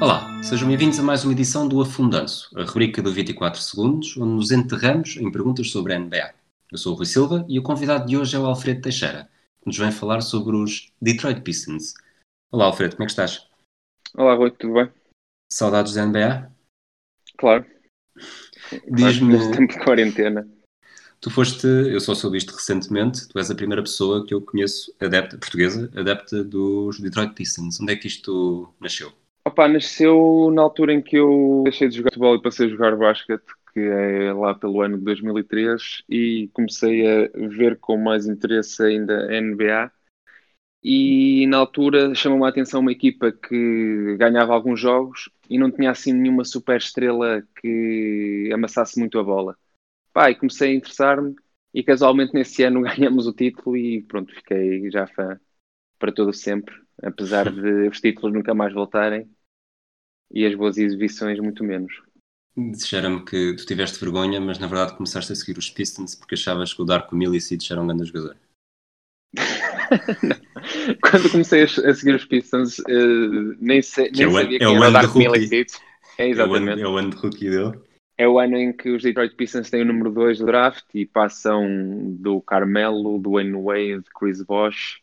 Olá, sejam bem-vindos a mais uma edição do Afundanço, a rubrica do 24 segundos, onde nos enterramos em perguntas sobre a NBA. Eu sou o Rui Silva e o convidado de hoje é o Alfredo Teixeira, que nos vem falar sobre os Detroit Pistons. Olá, Alfredo, como é que estás? Olá, Rui, tudo bem? Saudades da NBA? Claro. Diz-me- tempo de quarentena. Tu foste, eu só soube isto recentemente, tu és a primeira pessoa que eu conheço, adepta, portuguesa, adepta dos Detroit Pistons. Onde é que isto nasceu? Opa, nasceu na altura em que eu deixei de jogar futebol e passei a jogar basquete, que é lá pelo ano de 2003, e comecei a ver com mais interesse ainda a NBA. E na altura chamou-me a atenção uma equipa que ganhava alguns jogos e não tinha assim nenhuma super estrela que amassasse muito a bola. Pá, e comecei a interessar-me e casualmente nesse ano ganhamos o título e pronto, fiquei já fã para todo sempre, apesar de os títulos nunca mais voltarem e as boas exibições muito menos. Disseram-me que tu tiveste vergonha, mas na verdade começaste a seguir os Pistons porque achavas que o Darko Milicic era um grande jogador. Quando comecei a, seguir os Pistons, eh, nem, sei, é nem o- sabia é quem o era o ano Dark de rookie. Milicic. É É exatamente. é o ano de rookie dele. É o ano em que os Detroit Pistons têm o número 2 do draft e passam do Carmelo, do Wayne Wade, Chris Bosh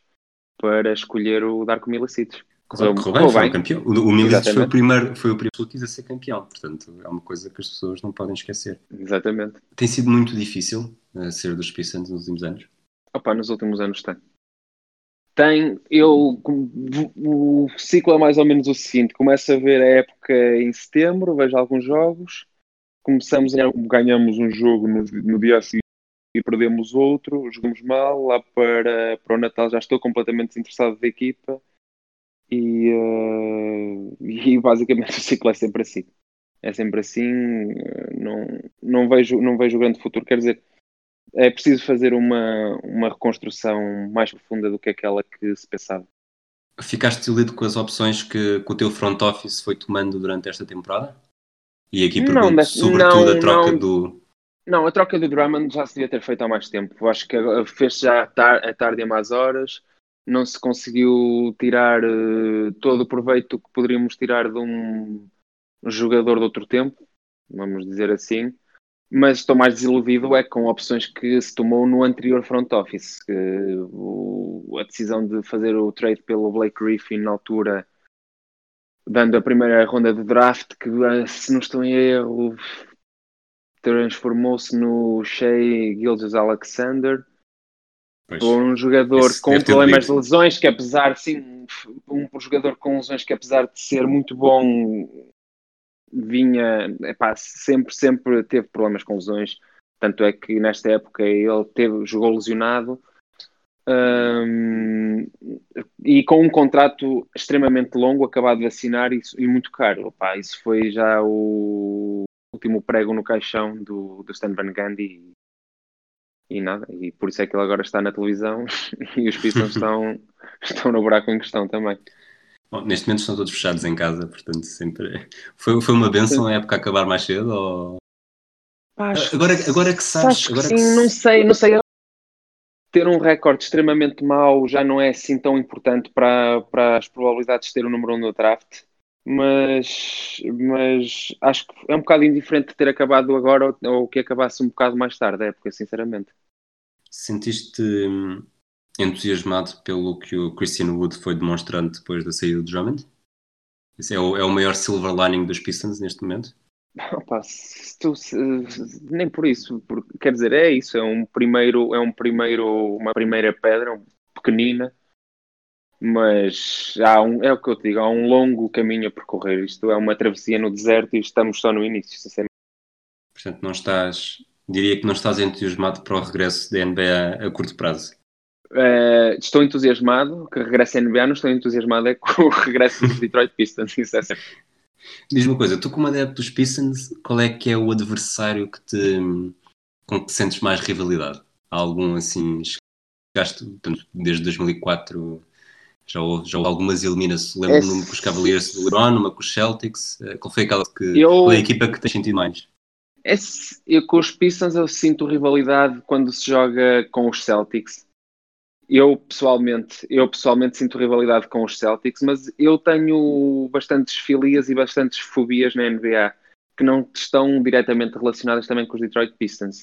para escolher o Darko Milicic. Correu, correu bem, foi um campeão. O, o Milicic foi o primeiro, foi o primeiro que a ser campeão, portanto é uma coisa que as pessoas não podem esquecer. Exatamente. Tem sido muito difícil eh, ser dos Pistons nos últimos anos. Opa, nos últimos anos tem. Tem, eu, o ciclo é mais ou menos o seguinte, começo a ver a época em setembro, vejo alguns jogos, começamos a, ganhamos um jogo no, no dia a seguir e perdemos outro, jogamos mal, lá para, para o Natal já estou completamente desinteressado da equipa e, eh, e basicamente o ciclo é sempre assim. É sempre assim, eh, não, não, vejo, não vejo grande futuro, quer dizer, é preciso fazer uma, uma reconstrução mais profunda do que aquela que se pensava. Ficaste desiludido com as opções que, que o teu front office foi tomando durante esta temporada? E aqui Não, pergunto desse- sobretudo não, a troca não. do. Não, a troca do Drummond já se devia ter feito há mais tempo. Eu acho que fez já tar a tarde e mais horas. Não se conseguiu tirar eh, todo o proveito que poderíamos tirar de um jogador de outro tempo, vamos dizer assim. Mas estou mais desiludido é com opções que se tomou no anterior front office. A decisão de fazer o trade pelo Blake Griffin na altura, dando a primeira ronda de draft, que eh, se não estou em erro, transformou-se no Shea Gilgis Alexander, Pois, por um jogador Esse com problemas de lesões, que apesar, sim, um jogador com lesões que apesar de ser muito bom, vinha, epá, sempre, sempre teve problemas com lesões, tanto é que nesta época ele teve, jogou lesionado, hum, e com um contrato extremamente longo, acabado de assinar e, e muito caro. Epá, isso foi já o último prego no caixão do, do Stan Van Gundy e, nada, e por isso é que ele agora está na televisão e os Pistons estão, estão no buraco em questão também. Bom, neste momento estão todos fechados em casa, portanto sempre. Foi, foi uma benção a época acabar mais cedo? Ou... Agora, agora que sabes. Acho que Agora sim, que não sei, não sei. Ter um recorde extremamente mau já não é assim tão importante para, para as probabilidades de ter o número 1 no draft, mas, mas acho que é um bocado indiferente de ter acabado agora ou, ou que acabasse um bocado mais tarde a época, sinceramente. Sentiste hum, entusiasmado pelo que o Christian Wood foi demonstrando depois da saída do Drummond? Esse é o, é o maior silver lining dos Pistons neste momento? Opa, se tu- se- nem por isso, porque, quer dizer, é isso, é um primeiro, é um primeiro, uma primeira pedra, pequenina, mas há um, é o que eu te digo, há um longo caminho a percorrer. Isto é uma travessia no deserto e estamos só no início, sinceramente. Portanto, não estás Diria que não estás entusiasmado para o regresso da NBA a curto prazo. Eh, estou entusiasmado que regresse a NBA, não estou entusiasmado é com o regresso dos Detroit Pistons, isso é certo. Diz-me uma coisa, tu como adepto dos Pistons, qual é que é o adversário que te, com que sentes mais rivalidade? Há algum assim, chegaste, portanto, desde 2004 já houve, já houve algumas eliminações, lembro-me É uma com os Cavaliers de LeBron, uma com os Celtics, eh, qual foi aquela que, Eu- a equipa que tens sentido mais? Esse- eu, com os Pistons eu sinto rivalidade quando se joga com os Celtics. Eu pessoalmente, eu pessoalmente sinto rivalidade com os Celtics, mas eu tenho bastantes filias e bastantes fobias na NBA que não estão diretamente relacionadas também com os Detroit Pistons.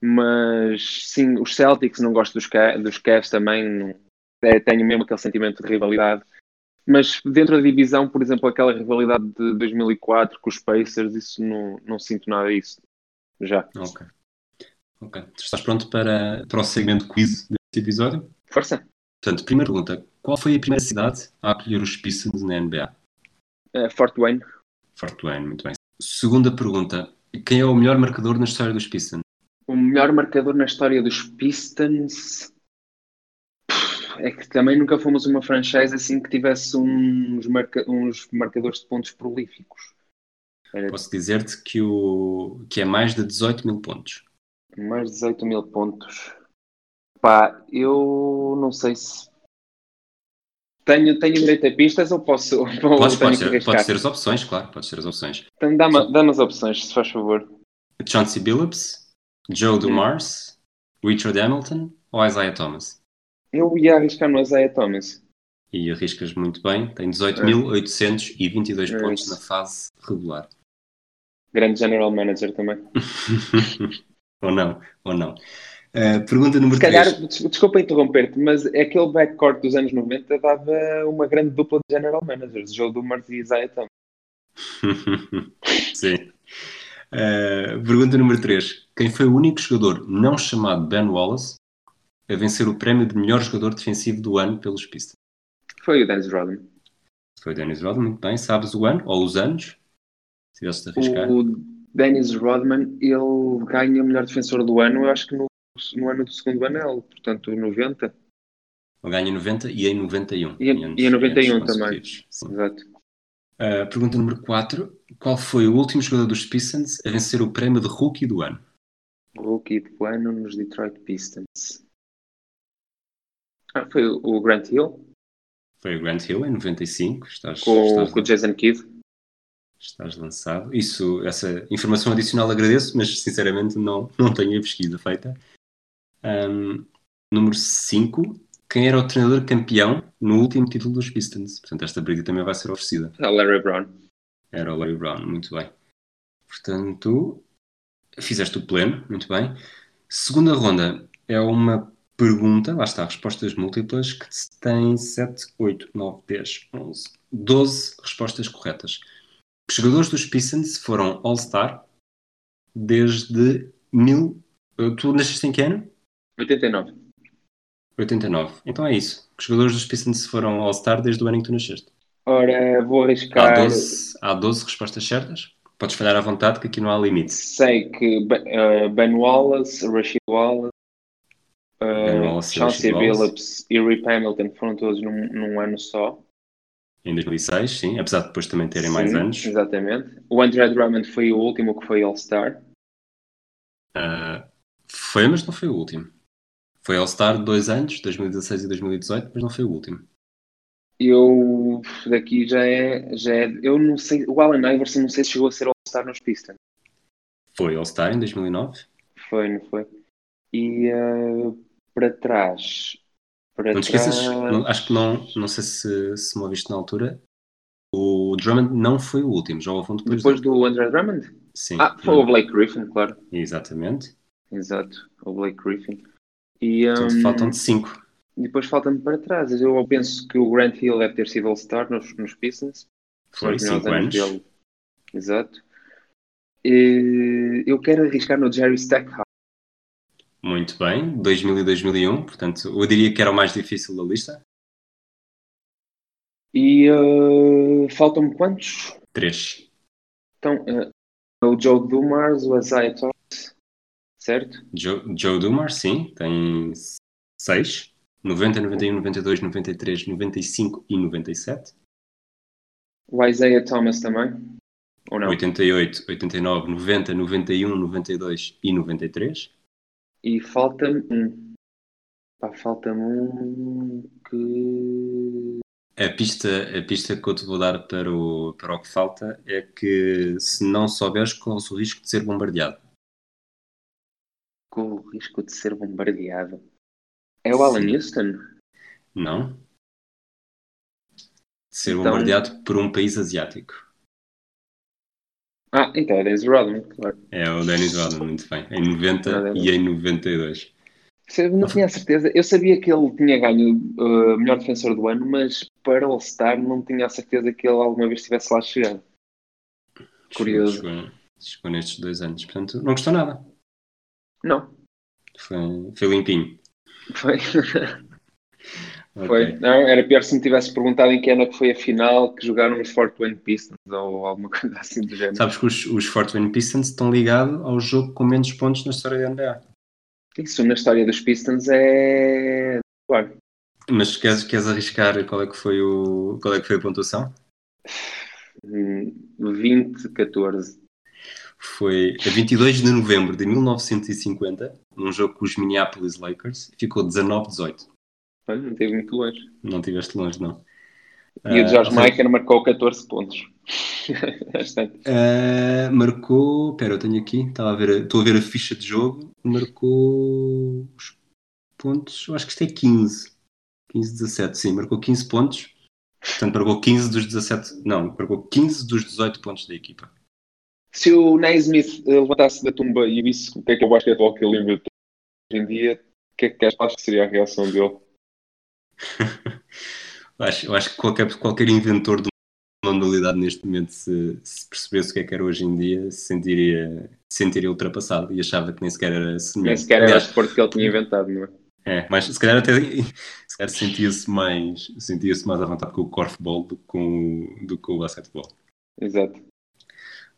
Mas sim, os Celtics não gosto dos, dos Cavs também, é, tenho mesmo aquele sentimento de rivalidade. Mas dentro da divisão, por exemplo, aquela rivalidade de 2004 com os Pacers, isso não, não sinto nada disso. Já. Ok. Ok. Tu estás pronto para, para o segmento quiz deste episódio? Força. Portanto, primeira pergunta, qual foi a primeira cidade a acolher os Pistons na NBA? Uh, Fort Wayne. Fort Wayne, muito bem. Segunda pergunta, quem é o melhor marcador na história dos Pistons? O melhor marcador na história dos Pistons. É que também nunca fomos uma franchise assim que tivesse uns, marca- uns marcadores de pontos prolíficos. Era Posso dizer-te que, o, que é mais de 18 mil pontos. mais de 18 mil pontos. Pá, eu não sei se. Tenho, tenho direito a pistas ou posso. Ou Podes, ter, arriscar? podes ter as opções, claro, podes ter as opções. Então dá-me dá as opções, se faz favor. Chauncey Billups, Joe Dumars, Richard Hamilton ou Isaiah Thomas? Eu ia arriscar no Isaiah Thomas. E arriscas muito bem, tem É. 18.822 É pontos isso. na fase regular. Grande general manager também. ou não, ou não. Uh, pergunta número Se calhar, 3. des- desculpa interromper-te, mas aquele backcourt dos anos 90 dava uma grande dupla de general managers, Joe Dumars e Isaiah Thomas. Sim. Uh, pergunta número 3. Quem foi o único jogador não chamado Ben Wallace a vencer o prémio de melhor jogador defensivo do ano pelos Pistons? Foi o Dennis Rodman. Foi o Dennis Rodman, muito bem. Sabes o ano ou os anos? Se tivesse de arriscar. O Dennis Rodman, ele ganha o melhor defensor do ano, eu acho que no, no ano do segundo anel, portanto 90. Ele ganha em 90 e em 91. E em- anos- e em 91 anos também. Sim. Exato. Uh, pergunta número 4. Qual foi o último jogador dos Pistons a vencer o prémio de rookie do ano? Rookie do ano nos Detroit Pistons. Ah, foi o o Grant Hill Foi o Grant Hill em 95. Estás, com, estás, com o Jason Kidd. estás lançado. Isso, essa informação adicional agradeço, mas sinceramente não, não tenho a pesquisa feita. Um, número 5. Quem era o treinador campeão no último título dos Pistons? Portanto, esta briga também vai ser oferecida. Ah, Larry Brown. Era o Larry Brown, muito bem. Portanto, fizeste o pleno, muito bem. Segunda ronda é uma pergunta, lá está, respostas múltiplas, que tem 7, 8, 9, 10, 11, 12 respostas corretas. Os jogadores dos Pistons foram All-Star desde mil... Tu nasceste em que ano? 89. 89. Então é isso. Os jogadores dos Pistons foram All-Star desde o ano em que tu nasceste. Ora, vou Há arriscar. 12, há 12 respostas certas. Podes falhar à vontade, que aqui não há limite. Sei que Ben, eh, Ben Wallace, Rashid Wallace, Wallace e Chauncey. Billups e Rip Hamilton foram todos num, num ano só. Em 2006, sim, apesar de depois também terem mais Sim, anos. Exatamente. O Andre Drummond foi o último que foi All-Star. Ah, foi, mas não foi o último. Foi All-Star de dois anos, 2016 e 2018, mas não foi o último. Eu daqui já é, já é. Eu não sei. O Allen Iverson não sei se chegou a ser All-Star nos Pistons. Foi All-Star em 2009. Foi, não foi? E eh, para trás. Para Não te esqueças, trás- não- acho que não, não sei se, se me ouviste na altura. O Drummond não foi o último, já houve um depois. Depois do Andre Drummond? Sim, Ah, foi o Blake Griffin, claro. exatamente. Exato, o Blake Griffin. E Portanto, hum, faltam de 5. depois falta-me para trás. Eu penso que o Grant Hill deve ter sido All-Star nos, nos Pistons. Foi os melhores 5 anos. dele. Exato. E eu quero arriscar no Jerry Stackhouse. Muito bem, 2000 e 2001. Portanto, eu diria que era o mais difícil da lista. E uh, faltam-me quantos? 3. Então, uh, o Joe Dumars, o Isaiah Thomas, certo? Joe, Joe Dumars, sim, tem 6. 90, 91, 92, 93, 95 e 97. O Isaiah Thomas também? Ou não? 88, 89, 90, 91, 92 e 93. E falta-me um. Pá, falta-me um que. A pista, a pista que eu te vou dar para o, para o que falta é que se não souberes, corres o risco de ser bombardeado. com o risco de ser bombardeado. É o Alan Sim. Houston? Não? De ser Então- bombardeado por um país asiático. Ah, então é Dennis Rodman, claro. É o Dennis Rodman, muito bem. Em 90 Ah, Dennis. e em 92. Eu não tinha a certeza. Eu sabia que ele tinha ganho uh, melhor defensor do ano, mas para All-Star não tinha a certeza que ele alguma vez estivesse lá chegado. Curioso. Chegou, chegou nestes dois anos. Portanto, não custou nada. Não. Foi, foi limpinho. Foi. Foi. Não, era pior se me tivesse perguntado em que ano é que foi a final que jogaram os Fort Wayne Pistons ou alguma coisa assim do género. Sabes que os, os Fort Wayne Pistons estão ligados ao jogo com menos pontos na história da NBA. Isso na história dos Pistons é. Claro. Mas queres, queres arriscar qual é que foi o qual é que foi a pontuação? Hum, 20, 14. Foi a 22 de novembro de 1950, num jogo com os Minneapolis Lakers, ficou 19-18. Olha, não teve muito longe. Não estiveste longe, não. E o George seja, Michael marcou 14 pontos. Ah, marcou. Espera, eu tenho aqui. Estava a ver, estou a ver a ficha de jogo. Marcou os pontos. Eu acho que isto é 15. 15, 17. Sim, marcou 15 pontos. Portanto, marcou 15 dos 17. Não, marcou 15 dos 18 pontos da equipa. Se o Naismith eh, levantasse da tumba e visse o que é que é o basquetebol que ele inventou hoje em dia, o que é que achas que seria a reação dele? Eu acho, eu acho que qualquer, qualquer inventor de uma modalidade neste momento, se, se percebesse o que é que era hoje em dia, se sentiria, se sentiria ultrapassado e achava que nem sequer era Nem semelhante. sequer era o desporto que ele tinha inventado, não é? É, mas se calhar até se sentia-se mais, sentia-se mais à vontade com o korfball do que com, o- do que com o basquetebol. Exato.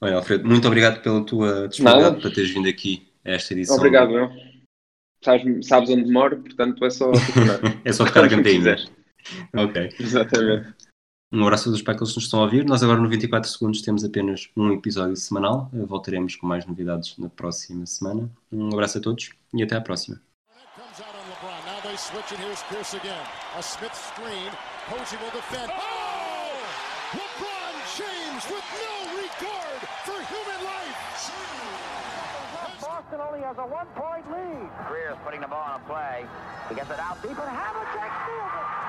Olha, Alfredo, muito obrigado pela tua disponibilidade Nada. para teres vindo aqui a esta edição. Obrigado, eu. Sabes, sabes onde moro, portanto é só. É só tocar a campainha. Ok. Exatamente. Um abraço a todos para aqueles que nos estão a ouvir. Nós agora no 24 segundos temos apenas um episódio semanal. Eh, Voltaremos com mais novidades na próxima semana. Um abraço a todos e até à próxima. Switch, Boston only has a one-point lead. Greer's putting the ball on a play. He gets it out deep, and Havlicek steals it.